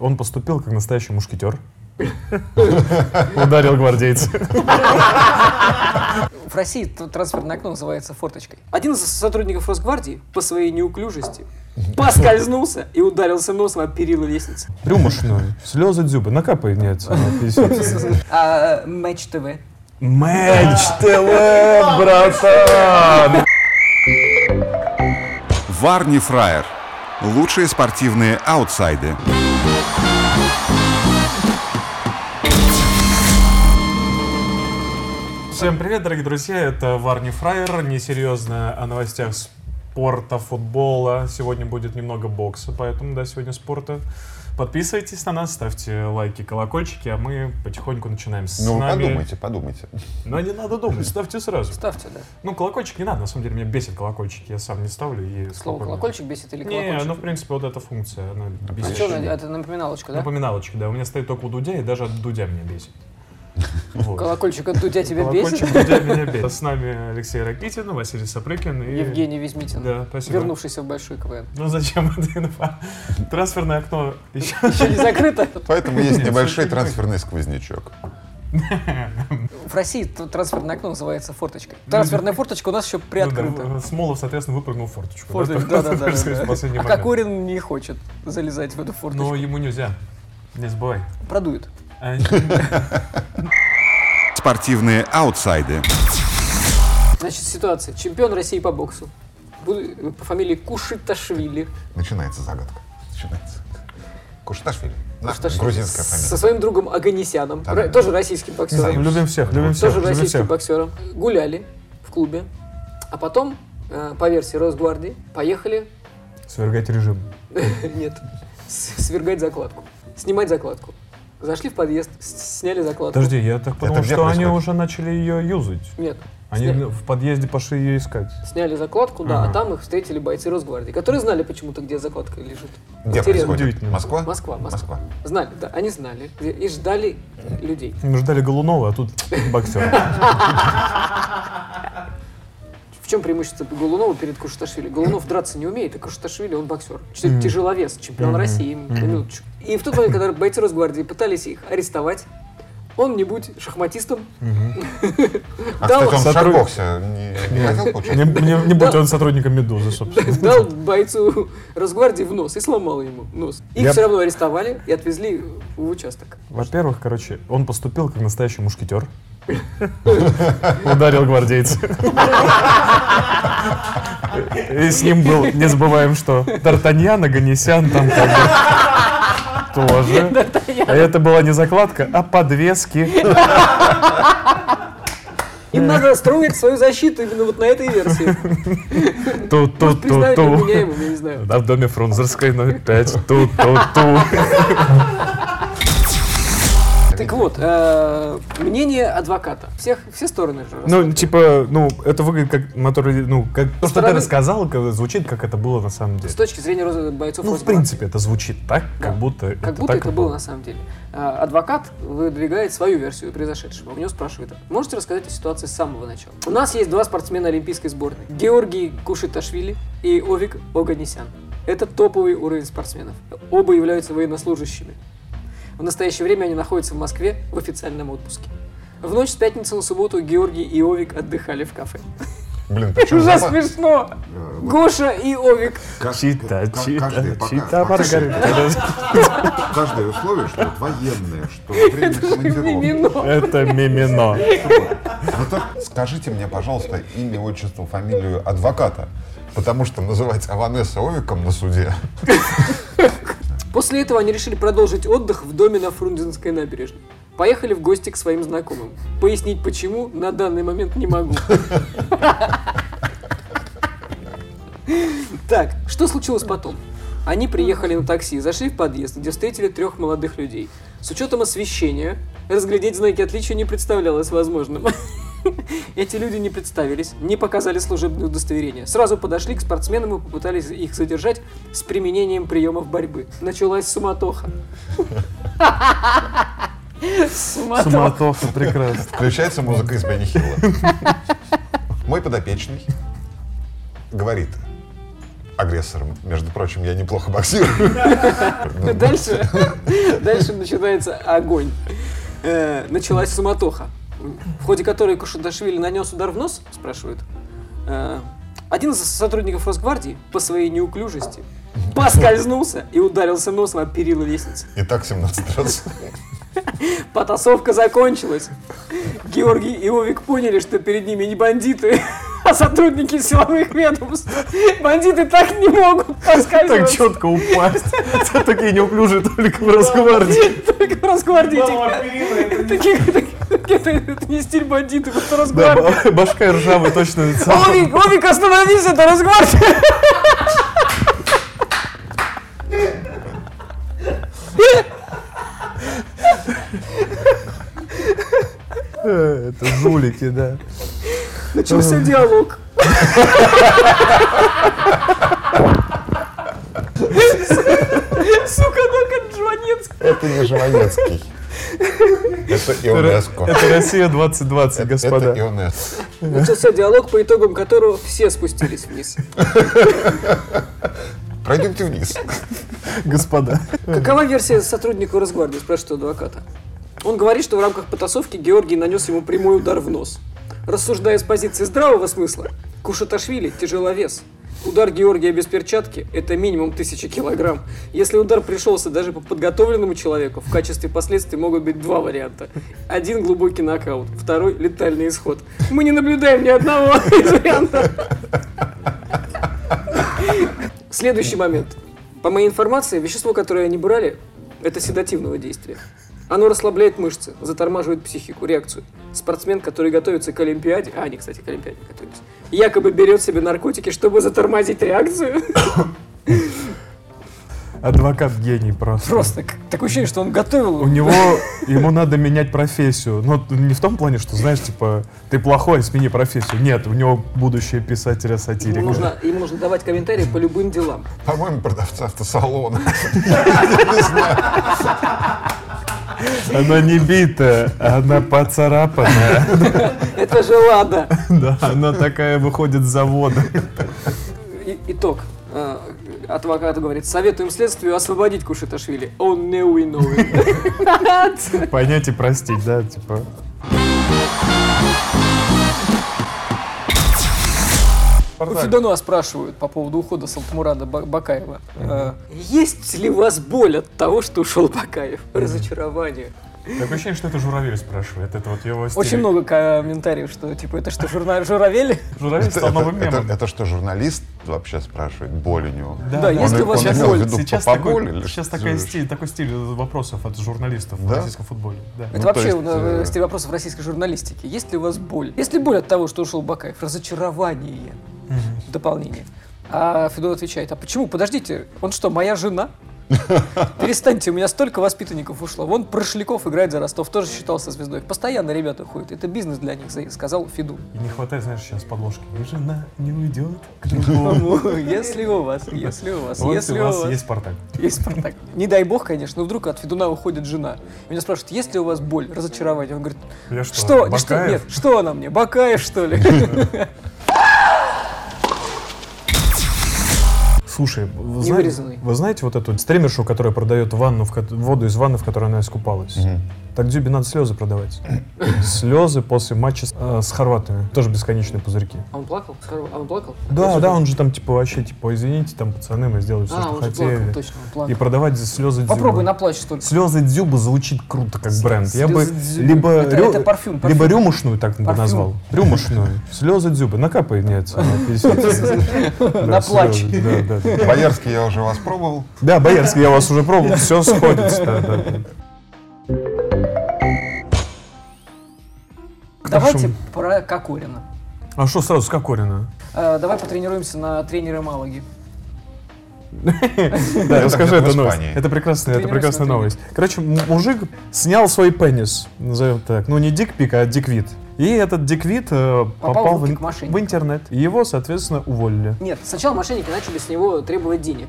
Он поступил как настоящий мушкетер. Ударил гвардейца. В России трансферное окно называется форточкой. Один из сотрудников Росгвардии по своей неуклюжести поскользнулся и ударился носом об перила лестницы. Рюмошную. Слезы дзюбы. Накапай мне 50. А Матч ТВ. Матч ТВ, братан! Варни Фраер. Лучшие спортивные аутсайды. Всем привет, дорогие друзья, это Варни Фраер, несерьезно о новостях спорта, футбола. Сегодня будет немного бокса, поэтому, да, сегодня спорта. Подписывайтесь на нас, ставьте лайки, колокольчики, а мы потихоньку начинаем с Ну, нами. подумайте, подумайте. Но не надо думать, ставьте сразу. Ставьте, да. Ну, колокольчик не надо, на самом деле, меня бесит колокольчики, я сам не ставлю. И Слово спокойно. колокольчик бесит или Не, колокольчик? ну, в принципе, вот эта функция, она А бесит. что, это напоминалочка, да? Напоминалочки, да, у меня стоит только у Дудя, и даже от Дудя меня бесит. Вот. Колокольчик от Дудя тебя бесит? Колокольчик Дудя меня бесит. С нами Алексей Ракитин, Василий Сапрыкин и... Евгений Визмитин, Да, спасибо. вернувшийся в большой КВН. Ну зачем это инфа? Трансферное окно еще... Еще не закрыто? Поэтому есть Нет, небольшой трансферный сквознячок. В России трансферное окно называется форточкой. Трансферная форточка у нас еще приоткрыта. Ну да, Смолов, соответственно, выпрыгнул в форточку. Форточка, да, последний А. Кокорин не хочет залезать в эту Но форточку. ему нельзя. Не забывай. Продует. А, Спортивные аутсайды. Значит, ситуация. Чемпион России по боксу. По фамилии Кушиташвили. Начинается загадка. Начинается. Кушташвили. Да, Кушиташвили. грузинская Со фамилия. своим другом Аганесяном. Да. ро- Тоже российским боксером. Любим всех, любим всех, Тоже любим российским всех. боксером. Гуляли в клубе. А потом, э, по версии Росгвардии, поехали, Свергать режим. нет, с- свергать закладку. Снимать закладку. Зашли в подъезд, сняли закладку. Подожди, я так подумал, что они уже начали ее юзать. Нет. Они Сня- в подъезде пошли ее искать. Сняли закладку, да, Ага. а там их встретили бойцы Росгвардии, которые знали почему-то, где закладка лежит. Где Интересно. происходит? Удивительно. Москва? Москва, Москва. Знали, да, они знали и ждали людей. Мы ждали Голунова, а тут боксер. В чем преимущество Голунова перед Кушаташвили? Голунов драться не умеет, а Кушаташвили он боксер. Ч- Тяжеловес, чемпион России, на минуточку. И в тот момент, когда бойцы Росгвардии пытались их арестовать, он, не будь шахматистом, А, дал, кстати, он в Сотруд- шарбоксе не, не хотел Не, получать? не- не будь он сотрудником Медузы, собственно. дал бойцу Росгвардии в нос и сломал ему нос. Их Я- все равно арестовали и отвезли в участок. Во-первых, короче, он поступил как настоящий мушкетер. Ударил гвардейца. И с ним был, не забываем, что Д'Артаньян, Аганесян там как бы тоже. А это была не закладка, а подвески. Им надо строить свою защиту именно вот на этой версии. Ту-ту-ту-ту. я не знаю. Да, в доме Фрунзерской номер 5. Ту-ту-ту. Так вот, э, мнение адвоката. Всех, все стороны же Ну, типа, ну, это выглядит как, натурали- ну, как то, что ты рассказал, как- звучит, как это было на самом деле. С точки зрения бойцов Ну, в принципе, это звучит так, как будто Как будто это было на самом деле. А, Адвокат выдвигает свою версию произошедшего. У него спрашивают, можете рассказать о ситуации с самого начала? У нас есть два спортсмена олимпийской сборной. Георгий Кушиташвили и Овик Оганесян. Это топовый уровень спортсменов. Оба являются военнослужащими. В настоящее время они находятся в Москве в официальном отпуске. В ночь с пятницы на субботу Георгий и Овик отдыхали в кафе. Блин, причем Уже смешно! Гоша и Овик. Чита, Ка- чита, каждый пока- чита, пока- Маргарита. Каждое условие, что вот военное, что время командировки. Это мимино. Ну так скажите мне, пожалуйста, имя, отчество, фамилию адвоката. Потому что называть Аванесса Овиком на суде. После этого они решили продолжить отдых в доме на Фрунзенской набережной. Поехали в гости к своим знакомым. Пояснить почему на данный момент не могу. Так, что случилось потом? Они приехали на такси, зашли в подъезд, где встретили трех молодых людей. С учетом освещения, разглядеть знаки отличия не представлялось возможным. Эти люди не представились, не показали служебное удостоверение. Сразу подошли к спортсменам и попытались их задержать с применением приемов борьбы. Началась суматоха. Суматоха. Суматоха, прекрасно. Включается музыка из Бенни Хилла. Мой подопечный говорит, агрессором. Между прочим, я неплохо боксирую. Дальше, дальше начинается огонь. Э, началась суматоха, в ходе которой Кушаташвили нанес удар в нос, спрашивают. Э, один из сотрудников Росгвардии по своей неуклюжести поскользнулся и ударился носом о перила лестницы. И так 17 раз. Потасовка закончилась. Георгий и Овик поняли, что перед ними не бандиты, а сотрудники силовых ведомств. Бандиты так не могут Так поскальзываться. четко упасть. Такие неуклюжие только в Росгвардии. Только в Росгвардии таких- таких- это, это не стиль бандитов, это Да, Росгвардия. ба- башка ржавая точно. Овик, Овик, остановись, это Росгвардия. Э, Это жулики, да. Начался диалог. Сука, ну как Жванецкий. Это не Жванецкий. Это ИОНЕСКО. Это Россия 2020, Это господа. ИОНЕСКО. Начался диалог, по итогам которого все спустились вниз. Пройдемте вниз. Господа. Какова версия сотрудника Росгвардии, спрашивает у адвоката. Он говорит, что в рамках потасовки Георгий нанес ему прямой удар в нос. Рассуждая с позиции здравого смысла, Кушаташвили – тяжеловес. Удар Георгия без перчатки – это минимум 1000 килограмм. Если удар пришелся даже по подготовленному человеку, в качестве последствий могут быть два варианта. Один – глубокий нокаут, второй – летальный исход. Мы не наблюдаем ни одного из вариантов. Следующий момент. По моей информации, вещество, которое они брали, это седативного действия. Оно расслабляет мышцы, затормаживает психику, реакцию. Спортсмен, который готовится к Олимпиаде, а они, кстати, к Олимпиаде готовились, якобы берет себе наркотики, чтобы затормозить реакцию. Адвокат гений просто. Просто такое ощущение, что он готовил. У него, ему надо менять профессию. Но не в том плане, что, знаешь, типа, ты плохой, смени профессию. Нет, у него будущее писателя-сатирика. Ему нужно, ему нужно давать комментарии по любым делам. По-моему, продавца автосалона. Она не битая, она поцарапанная. Это же Лада. Да, она такая выходит с завода. Итог. А, Адвокат говорит, советуем следствию освободить Кушеташвили. Он не виновен. Понять и простить, да, типа. У Федонова спрашивают по поводу ухода Салтмурада Ба- Бакаева. Э, Есть ли у вас боль от того, что ушел Бакаев? Разочарование. Такое ощущение, что это Журавель спрашивает. Это вот его стиль. Очень много комментариев, что типа это что, журна- журавели? Журавель Это, стал новым это- это- мемом. это что, журналист вообще спрашивает? Боль у него? Да, если Он- у вас в боль. Сейчас, такой, сейчас такой стиль, такой стиль вопросов от журналистов в Да? российском футболе. Да. Это Ну, вообще есть, э, э, стиль вопросов российской журналистики. Есть ли у вас боль? Есть ли боль от того, что ушел Бакаев? Разочарование. Дополнение. А Федор отвечает, а почему? Подождите, он что, моя жена? Перестаньте, у меня столько воспитанников ушло. Вон Прошляков играет за Ростов, тоже считался звездой. Постоянно ребята ходят. Это бизнес для них, за- сказал Фиду. И не хватает, знаешь, сейчас подложки. И жена не уйдет к другому. Если у вас, если у вас, если у у вас есть Спартак. есть Спартак. Не дай бог, конечно, но вдруг от Федуна уходит жена. Меня спрашивают, есть ли у вас боль, разочарование? Он говорит, Я что, что? Нет, что она мне? Бакаев, что ли? Слушай, вы, Не вырезанный. вы знаете вот эту стримершу, которая продает ванну, в ко- воду из ванны, в которой она искупалась? Так Дзюбе надо слезы продавать. Слезы после матча с, э, с хорватами. Тоже бесконечные пузырьки. А он плакал? А он плакал? Да, да, он же там типа вообще типа, извините, там пацаны, мы сделали все, А, что он же хотели. плакал, точно, он плакал. И продавать слезы Дзюбы. Попробуй наплачь только. Слезы Дзюбы звучит круто, как бренд. Я бы Слезы Дзюбы. либо, Это- рю- это парфюм, либо парфюм. рюмушную так бы Парфюм. назвал. Рюмушную. Слезы Дзюбы. Накапай, нет, она, 50. Да, Наплачь. слезы, Да, да, да. Боярский я уже вас пробовал. Да, Боярский, я вас уже пробовал, все сходится. да, да, да. Давайте про Кокорина. А что сразу с Кокорина? Э, Давай потренируемся на тренере Малаги. Да, расскажи эту новость. Это прекрасная, это прекрасная на новость. Короче, мужик снял свой пенис, назовем так. Ну, не дикпик, а диквит. И этот диквит э, попал, в в, мошенникам. в интернет. И его, соответственно, уволили. Нет, сначала мошенники начали с него требовать денег.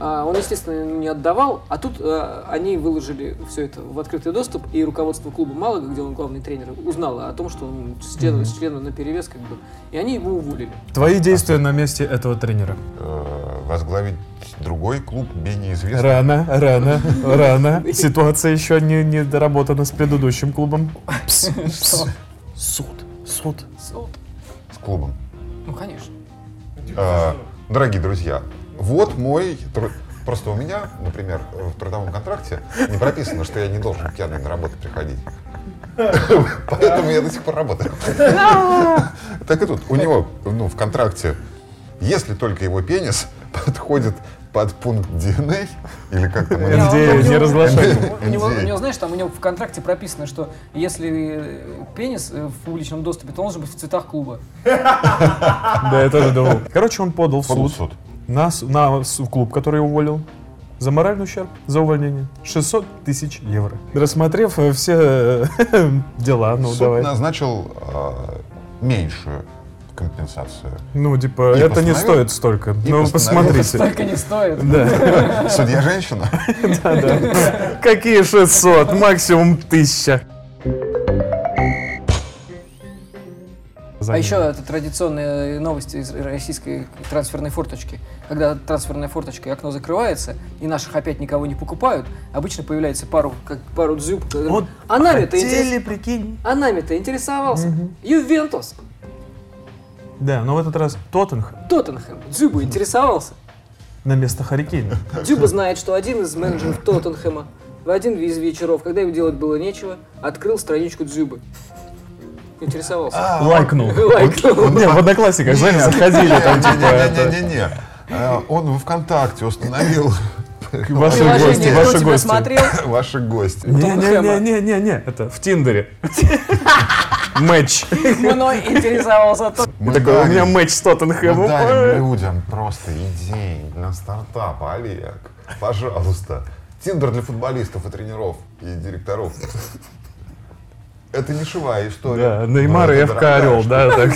А он, естественно, не отдавал, а тут э, они выложили все это в открытый доступ, и руководство клуба Малага, где он главный тренер, узнало о том, что он с членом, с членом на перевес, как бы, и они его уволили. Твои действия на месте этого тренера. Э, возглавить другой клуб менее известный. Рано, рано, рано. Ситуация еще не, не доработана с предыдущим клубом. Пс, пс. Суд, суд. Суд. с клубом. Ну, конечно. Э, Дорогие друзья, вот мой... тру- Просто у меня, например, в трудовом контракте не прописано, что я не должен пьяный на работу приходить. Поэтому я до сих пор работаю. Так и тут. У него ну, в контракте, если только его пенис подходит под пункт DNA, или как там это Не, у не него- разглашай. У него, NDA. знаешь, там у него в контракте прописано, что если э, пенис э, в публичном доступе, то он должен быть в цветах клуба. Да, я тоже думал. Короче, он подал в суд суд. на, клуб, который уволил. За моральный ущерб, за увольнение. 600 тысяч евро. Рассмотрев э, все дела, ну Суд давай. назначил э, меньшую компенсацию. Ну, типа, И это не стоит столько. и Ну, посмотрите. Только не стоит. Да, Судья женщина. да, да. Какие 600? Максимум 1000. А еще это традиционные новости из российской трансферной форточки. Когда трансферная форточка и окно закрывается, и наших опять никого не покупают, обычно появляется пару, как пару дзюб. Вот а нами-то интерес- прикинь. а нами-то интересовался. Ювентус, Да, но в этот раз Тоттенхэм Тоттенхэм. Дзюба интересовался. на место Харикейна. Дзюба знает, что один из менеджеров Тоттенхэма в один из вечеров, когда ему делать было нечего, открыл страничку Дзюбы. Интересовался. Лайкнул. Лайкнул. Не, в одноклассниках, знаешь, заходили там, типа, Не-не-не-не-не. Э, Он во ВКонтакте установил ваши гости, «Кто ваши гости. смотрел?» ваши гости. Не-не-не-не-не, это в Тиндере. Матч. Мной интересовался тот. Мы Такой, у меня матч с мы Тоттенхэмом. дарим людям просто идеи для стартапа, Олег. Пожалуйста. Тиндер для футболистов и тренеров, и директоров. Это нишевая история. Да, Неймар и ФК Орел, да, так.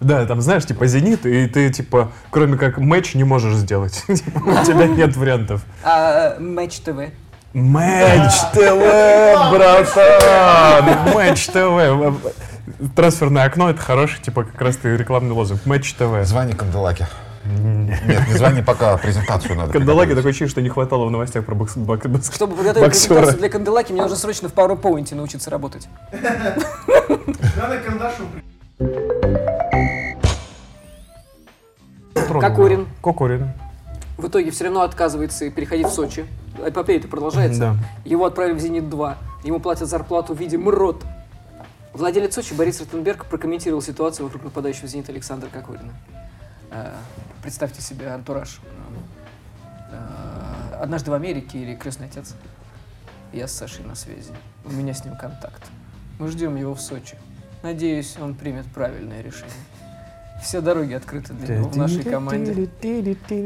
Да, там, знаешь, типа «Зенит», и ты, типа, кроме как матч не можешь сделать. Типа, У тебя нет вариантов. А, Матч ТВ. Матч ТВ, братан! Матч ТВ. Трансферное окно — это хороший, типа, как раз ты рекламный лозунг. Матч ТВ. Звони Канделаке. Нет, не звони, пока презентацию надо. Приготовить. такое ощущение, что не хватало в новостях про бокс... бок- бокс- Чтобы подготовить боксера. презентацию для Канделаки, мне нужно срочно в PowerPoint научиться работать. Кокорин. Кокорин. В итоге все равно отказывается переходить в Сочи. Эпопея-то продолжается. Да. Его отправили в «Зенит-2». Ему платят зарплату в виде МРОТ. Владелец Сочи Борис Ротенберг прокомментировал ситуацию вокруг нападающего в «Зенит» Александра Кокорина. Э, Представьте себе антураж. Э, Однажды в Америке или крестный отец. Я с Сашей на связи. У меня с ним контакт. Мы ждем его в Сочи. Надеюсь, он примет правильное решение. Все дороги открыты для него в нашей команде.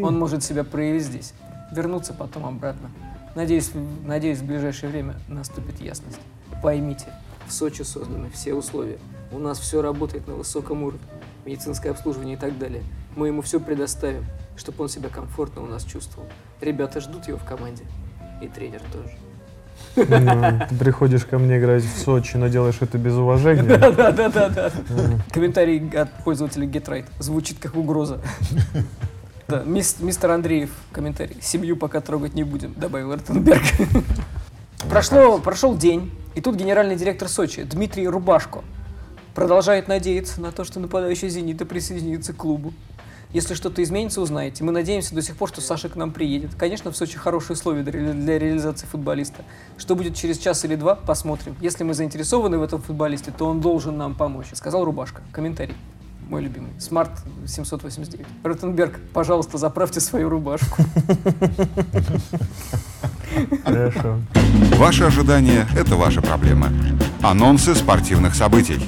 Он может себя проявить здесь, вернуться потом обратно. Надеюсь, надеюсь, в ближайшее время наступит ясность. Поймите, в Сочи созданы все условия. У нас все работает на высоком уровне. Медицинское обслуживание и так далее. Мы ему все предоставим, чтобы он себя комфортно у нас чувствовал. Ребята ждут его в команде. И тренер тоже. Ну, Ты приходишь ко мне играть в Сочи, но делаешь это без уважения. Да-да-да-да. Комментарий от пользователя GetRight звучит как угроза. Да, мис- мистер Андреев, комментарий. Семью пока трогать не будем, добавил Ротенберг. Прошло, прошел день, и тут генеральный директор Сочи Дмитрий Рубашко продолжает надеяться на то, что нападающий «Зенита» присоединится к клубу. Если что-то изменится, узнаете. Мы надеемся до сих пор, что Саша к нам приедет. Конечно, в Сочи хорошие условия для ре- для реализации футболиста. Что будет через час или два, посмотрим. Если мы заинтересованы в этом футболисте, то он должен нам помочь. Сказал Рубашка. Комментарий. Мой любимый. Смарт 789. Ротенберг, пожалуйста, заправьте свою рубашку. Хорошо. Ваши ожидания – это ваша проблема. Анонсы спортивных событий.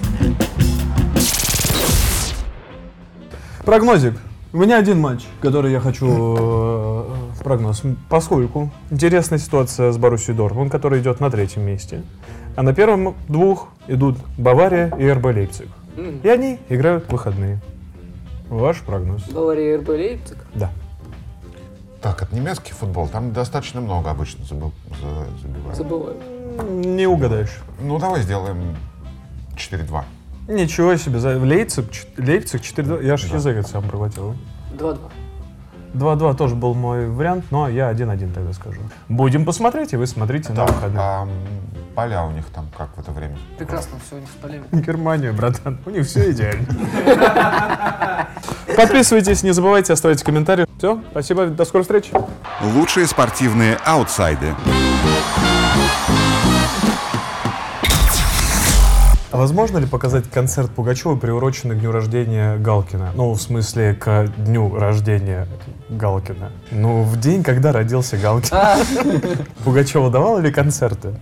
Прогнозик. У меня один матч, который я хочу э, в прогноз. Поскольку интересная ситуация с Боруссией Дортмунд, который идет на третьем месте. А на первом двух идут Бавария и РБ Лейпциг. И они играют в выходные. Ваш прогноз. Бавария РБ Лейпциг. Да. Так, это немецкий футбол, там достаточно много обычно забы- за- забивают. Забываю. Не угадаешь. Ну, давай сделаем 4-2. Ничего себе. за- Лейпциг, Лейпциг 4 Я аж язык сам проглотил. 2-2. 2-2 тоже был мой вариант, но я 1-1 тогда скажу. Будем посмотреть, и вы смотрите на Так, выходных. а поля у них там как в это время? Прекрасно, все, не спалим. Германия, братан. У них все идеально. Подписывайтесь, не забывайте оставить комментарии. Все, спасибо, до скорой встречи. Лучшие спортивные аутсайды. А возможно ли показать концерт Пугачева, приуроченный к дню рождения Галкина? Ну, в смысле, к дню рождения Галкина. Ну, в день, когда родился Галкин. Пугачева давала ли концерты?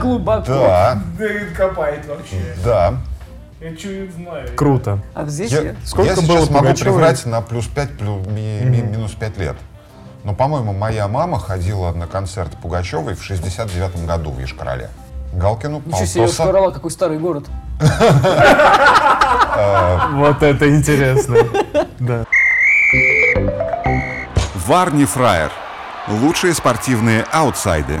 Глубоко. Да, Да копает вообще. да. Я чуть знаю. Круто. А здесь Я, я... Сколько я было сейчас могу приврать на плюс 5, плюс, ми- ми- минус 5 лет. Но, по-моему, моя мама ходила на концерт Пугачевой в 69 году в Ешкарале. Галкину, Ничего себе, полтоса. Шкарала, какой старый город. Вот это интересно. Да. Варни Фраер. Лучшие спортивные аутсайды.